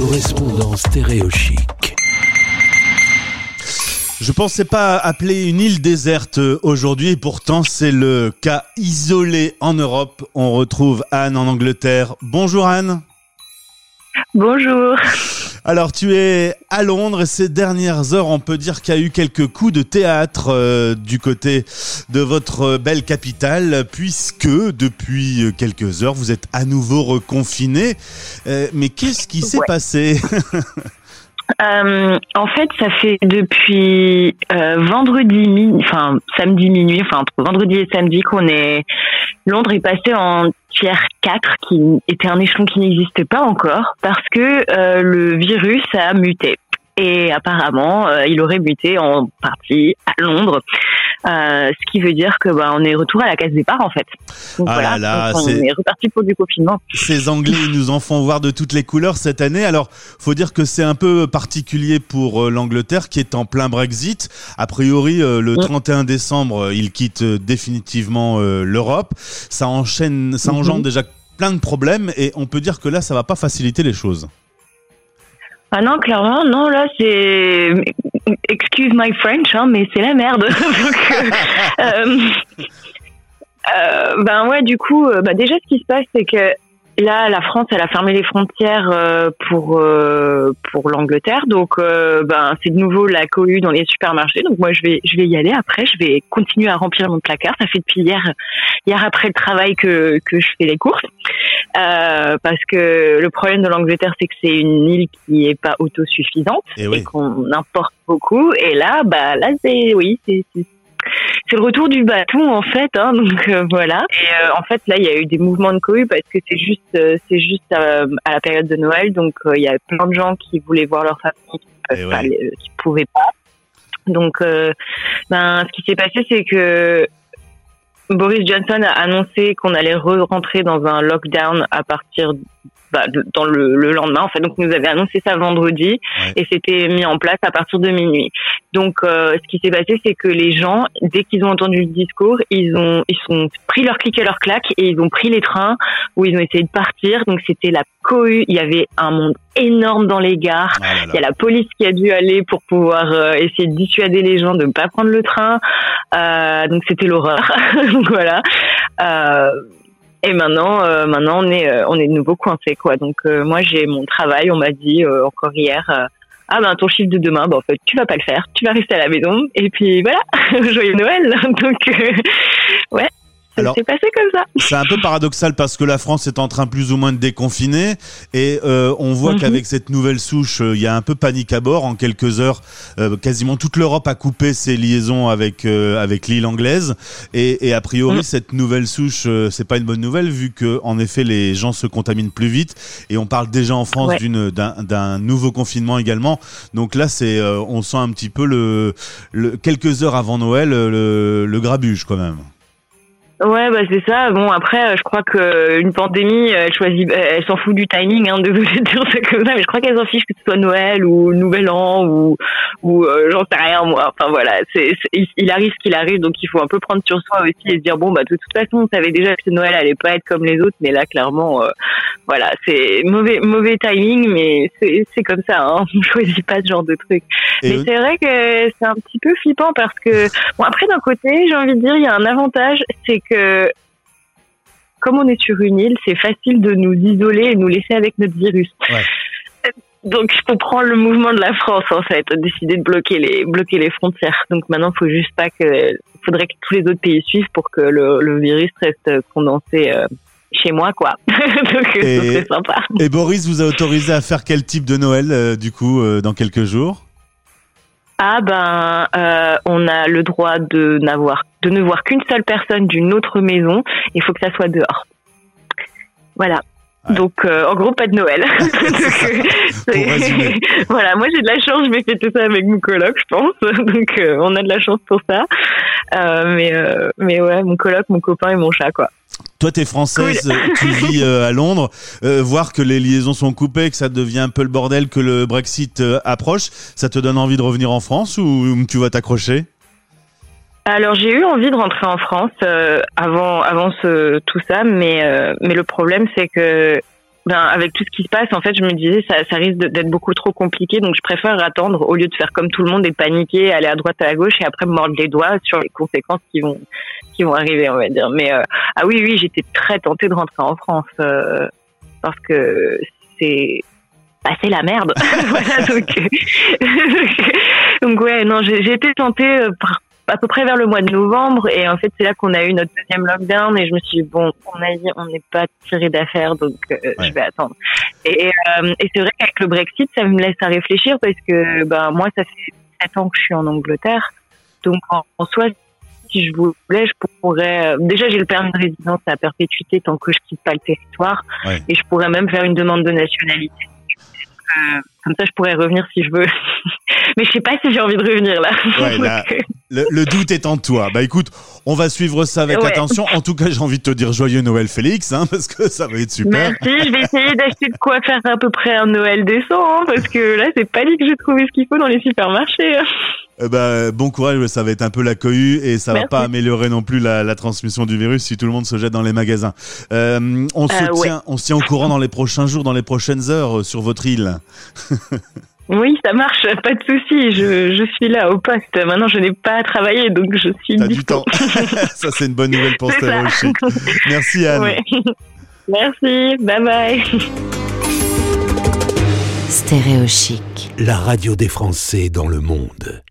correspondant stéréochique. Je pensais pas appeler une île déserte aujourd'hui, pourtant c'est le cas isolé en Europe. On retrouve Anne en Angleterre. Bonjour Anne. Bonjour. Alors tu es à Londres et ces dernières heures, on peut dire qu'il y a eu quelques coups de théâtre euh, du côté de votre belle capitale, puisque depuis quelques heures, vous êtes à nouveau reconfiné. Euh, mais qu'est-ce qui s'est Ouais. passé? Euh, en fait, ça fait depuis euh, vendredi, mi- enfin samedi minuit, enfin entre vendredi et samedi qu'on est Londres est passé en tiers 4, qui était un échelon qui n'existait pas encore, parce que euh, le virus a muté. Et apparemment, il aurait muté en partie à Londres, Euh, ce qui veut dire que bah, on est retour à la case départ en fait. Donc Ah voilà, là là, donc on est reparti pour du confinement. Ces Anglais ils nous en font voir de toutes les couleurs cette année. Alors, faut dire que c'est un peu particulier pour euh, l'Angleterre qui est en plein Brexit. A priori, euh, le Mm. 31 décembre, euh, il quitte euh, définitivement l'Europe. Ça enchaîne, ça Mhm. engendre déjà plein de problèmes et on peut dire que là, ça va pas faciliter les choses. Ah non, clairement, non, là, c'est... Excuse my French, hein, mais c'est la merde. Euh, euh, euh, ben ouais, du coup, bah déjà, ce qui se passe, c'est que là, la France, elle a fermé les frontières pour pour l'Angleterre. Donc, ben, c'est de nouveau la cohue dans les supermarchés. Donc, moi, je vais je vais y aller. Après, je vais continuer à remplir mon placard. Ça fait depuis hier hier après le travail que que je fais les courses. Euh, parce que le problème de l'Angleterre, c'est que c'est une île qui est pas autosuffisante Et et oui. qu'on importe beaucoup. Et là, bah là, c'est oui, c'est c'est le retour du bâton en fait. Hein, donc euh, voilà. Et euh, en fait, là, il y a eu des mouvements de cohue parce que c'est juste euh, c'est juste euh, à la période de Noël, donc euh, il y a plein de gens qui voulaient voir leur famille, qui, Et pas ouais. qui pouvaient pas. Donc, euh, ben, ce qui s'est passé, c'est que Boris Johnson a annoncé qu'on allait re-rentrer dans un lockdown à partir bah, de- dans le, le lendemain. En fait, donc nous avait annoncé ça vendredi Ouais. et c'était mis en place à partir de minuit. Donc, euh, ce qui s'est passé, c'est que les gens, dès qu'ils ont entendu le discours, ils ont ils sont pris leur clic et leur claque et ils ont pris les trains où ils ont essayé de partir. Donc, c'était la cohue. Il y avait un monde énorme dans les gares. Ah là Il y a la police qui a dû aller pour pouvoir euh, essayer de dissuader les gens de ne pas prendre le train. Euh, donc c'était l'horreur. donc voilà. Euh, et maintenant, euh, maintenant on est, euh, on est de nouveau coincé quoi. Donc euh, moi j'ai mon travail. On m'a dit euh, encore hier. ah ben ton chiffre de demain, bah en fait tu vas pas le faire, tu vas rester à la maison et puis voilà, joyeux Noël. Donc ouais, Alors- s'est passé comme ça. C'est un peu paradoxal parce que la France est en train plus ou moins de déconfiner et euh, on voit Mhm. qu'avec cette nouvelle souche, euh, il y a un peu panique à bord. En quelques heures, euh, quasiment toute l'Europe a coupé ses liaisons avec euh, avec l'île anglaise et, et a priori Mhm. cette nouvelle souche, euh, c'est pas une bonne nouvelle vu que en effet les gens se contaminent plus vite et on parle déjà en France Ouais. d'une d'un nouveau confinement également. Donc là, c'est euh, on sent un petit peu le, le quelques heures avant Noël le, le grabuge quand même. Ouais, bah c'est ça. Bon, après, euh, je crois que une pandémie, euh, elle choisit, euh, elle s'en fout du timing, hein, désolé de dire ça comme ça, mais je crois qu'elle s'en fiche que ce soit Noël ou Nouvel An ou ou euh, j'en sais rien moi. Enfin voilà, c'est il- arrive ce qu'il arrive, donc il faut un peu prendre sur soi aussi et se dire bon bah de toute façon, on savait déjà que Noël allait pas être comme les autres, mais là clairement, euh, voilà, c'est mauvais mauvais timing, mais c'est comme ça. Hein, on choisit pas ce genre de truc. Et Mais c'est vrai que c'est un petit peu flippant parce que, bon, après, d'un côté, j'ai envie de dire, il y a un avantage, c'est que, comme on est sur une île, c'est facile de nous isoler et nous laisser avec notre virus. Ouais. Donc, je comprends le mouvement de la France, en fait, décider de bloquer les, bloquer les frontières. Donc, maintenant, il faut juste pas que, faudrait que tous les autres pays suivent pour que le, le virus reste condensé, euh, chez moi, quoi. Donc, Et- ce serait sympa. Et Boris vous a autorisé à faire quel type de Noël, euh, du coup, euh, dans quelques jours? Ah ben, euh, on a le droit de n'avoir, de ne voir qu'une seule personne d'une autre maison. Il faut que ça soit dehors. Voilà. Ouais. Donc, euh, en gros, pas de Noël. Donc, euh, c'est- voilà, moi j'ai de la chance, je vais fêter ça avec mon coloc, je pense. Donc, euh, on a de la chance pour ça. Mais, mais ouais, mon coloc, mon copain et mon chat, quoi. Toi, t'es française, tu vis euh, à Londres. Euh, voir que les liaisons sont coupées, que ça devient un peu le bordel, que le Brexit euh, approche, ça te donne envie de revenir en France ou tu vas t'accrocher? Alors j'ai eu envie de rentrer en France avant avant ce, tout ça, mais mais le problème c'est que avec tout ce qui se passe, en fait, je me disais, ça, ça risque d'être beaucoup trop compliqué, donc je préfère attendre au lieu de faire comme tout le monde et paniquer, aller à droite à gauche et après me mordre les doigts sur les conséquences qui vont, qui vont arriver, on va dire. Mais euh, ah oui, oui, j'étais très tentée de rentrer en France euh, parce que c'est bah, c'est la merde. donc, donc ouais, non, j'ai tentée par à peu près vers le mois de novembre. Et en fait c'est là qu'on a eu notre deuxième lockdown. Et je me suis dit bon on a dit on n'est pas tiré d'affaires donc euh, je vais attendre. Et, euh, et c'est vrai qu'avec le Brexit ça me laisse à réfléchir parce que ben moi ça fait sept ans que je suis en Angleterre. Donc en, soi si je voulais je pourrais euh, déjà j'ai le permis de résidence à perpétuité tant que je quitte pas le territoire. Et je pourrais même faire une demande de nationalité comme ça je pourrais revenir si je veux mais je sais pas si j'ai envie de revenir là. le, doute est en toi. Bah écoute, on va suivre ça avec attention. En tout cas, j'ai envie de te dire joyeux Noël Félix, hein, parce que ça va être super. Merci, je vais essayer d'acheter de quoi faire à peu près un Noël décent, hein, parce que là, c'est pas dit que j'ai trouvé ce qu'il faut dans les supermarchés. Eh ben, bon courage, ça va être un peu la cohue et ça va pas améliorer non plus la, transmission du virus si tout le monde se jette dans les magasins. Euh, on, se euh, tient, on se tient au courant dans les prochains jours, dans les prochaines heures euh, sur votre île. Oui, ça marche, pas de souci. Je, je, suis là au poste. Maintenant, je n'ai pas à travailler, donc je suis. T'as du temps. ça, c'est une bonne nouvelle pour Stéréo Merci Anne. Merci. Bye bye. Stéréo La radio des Français dans le monde.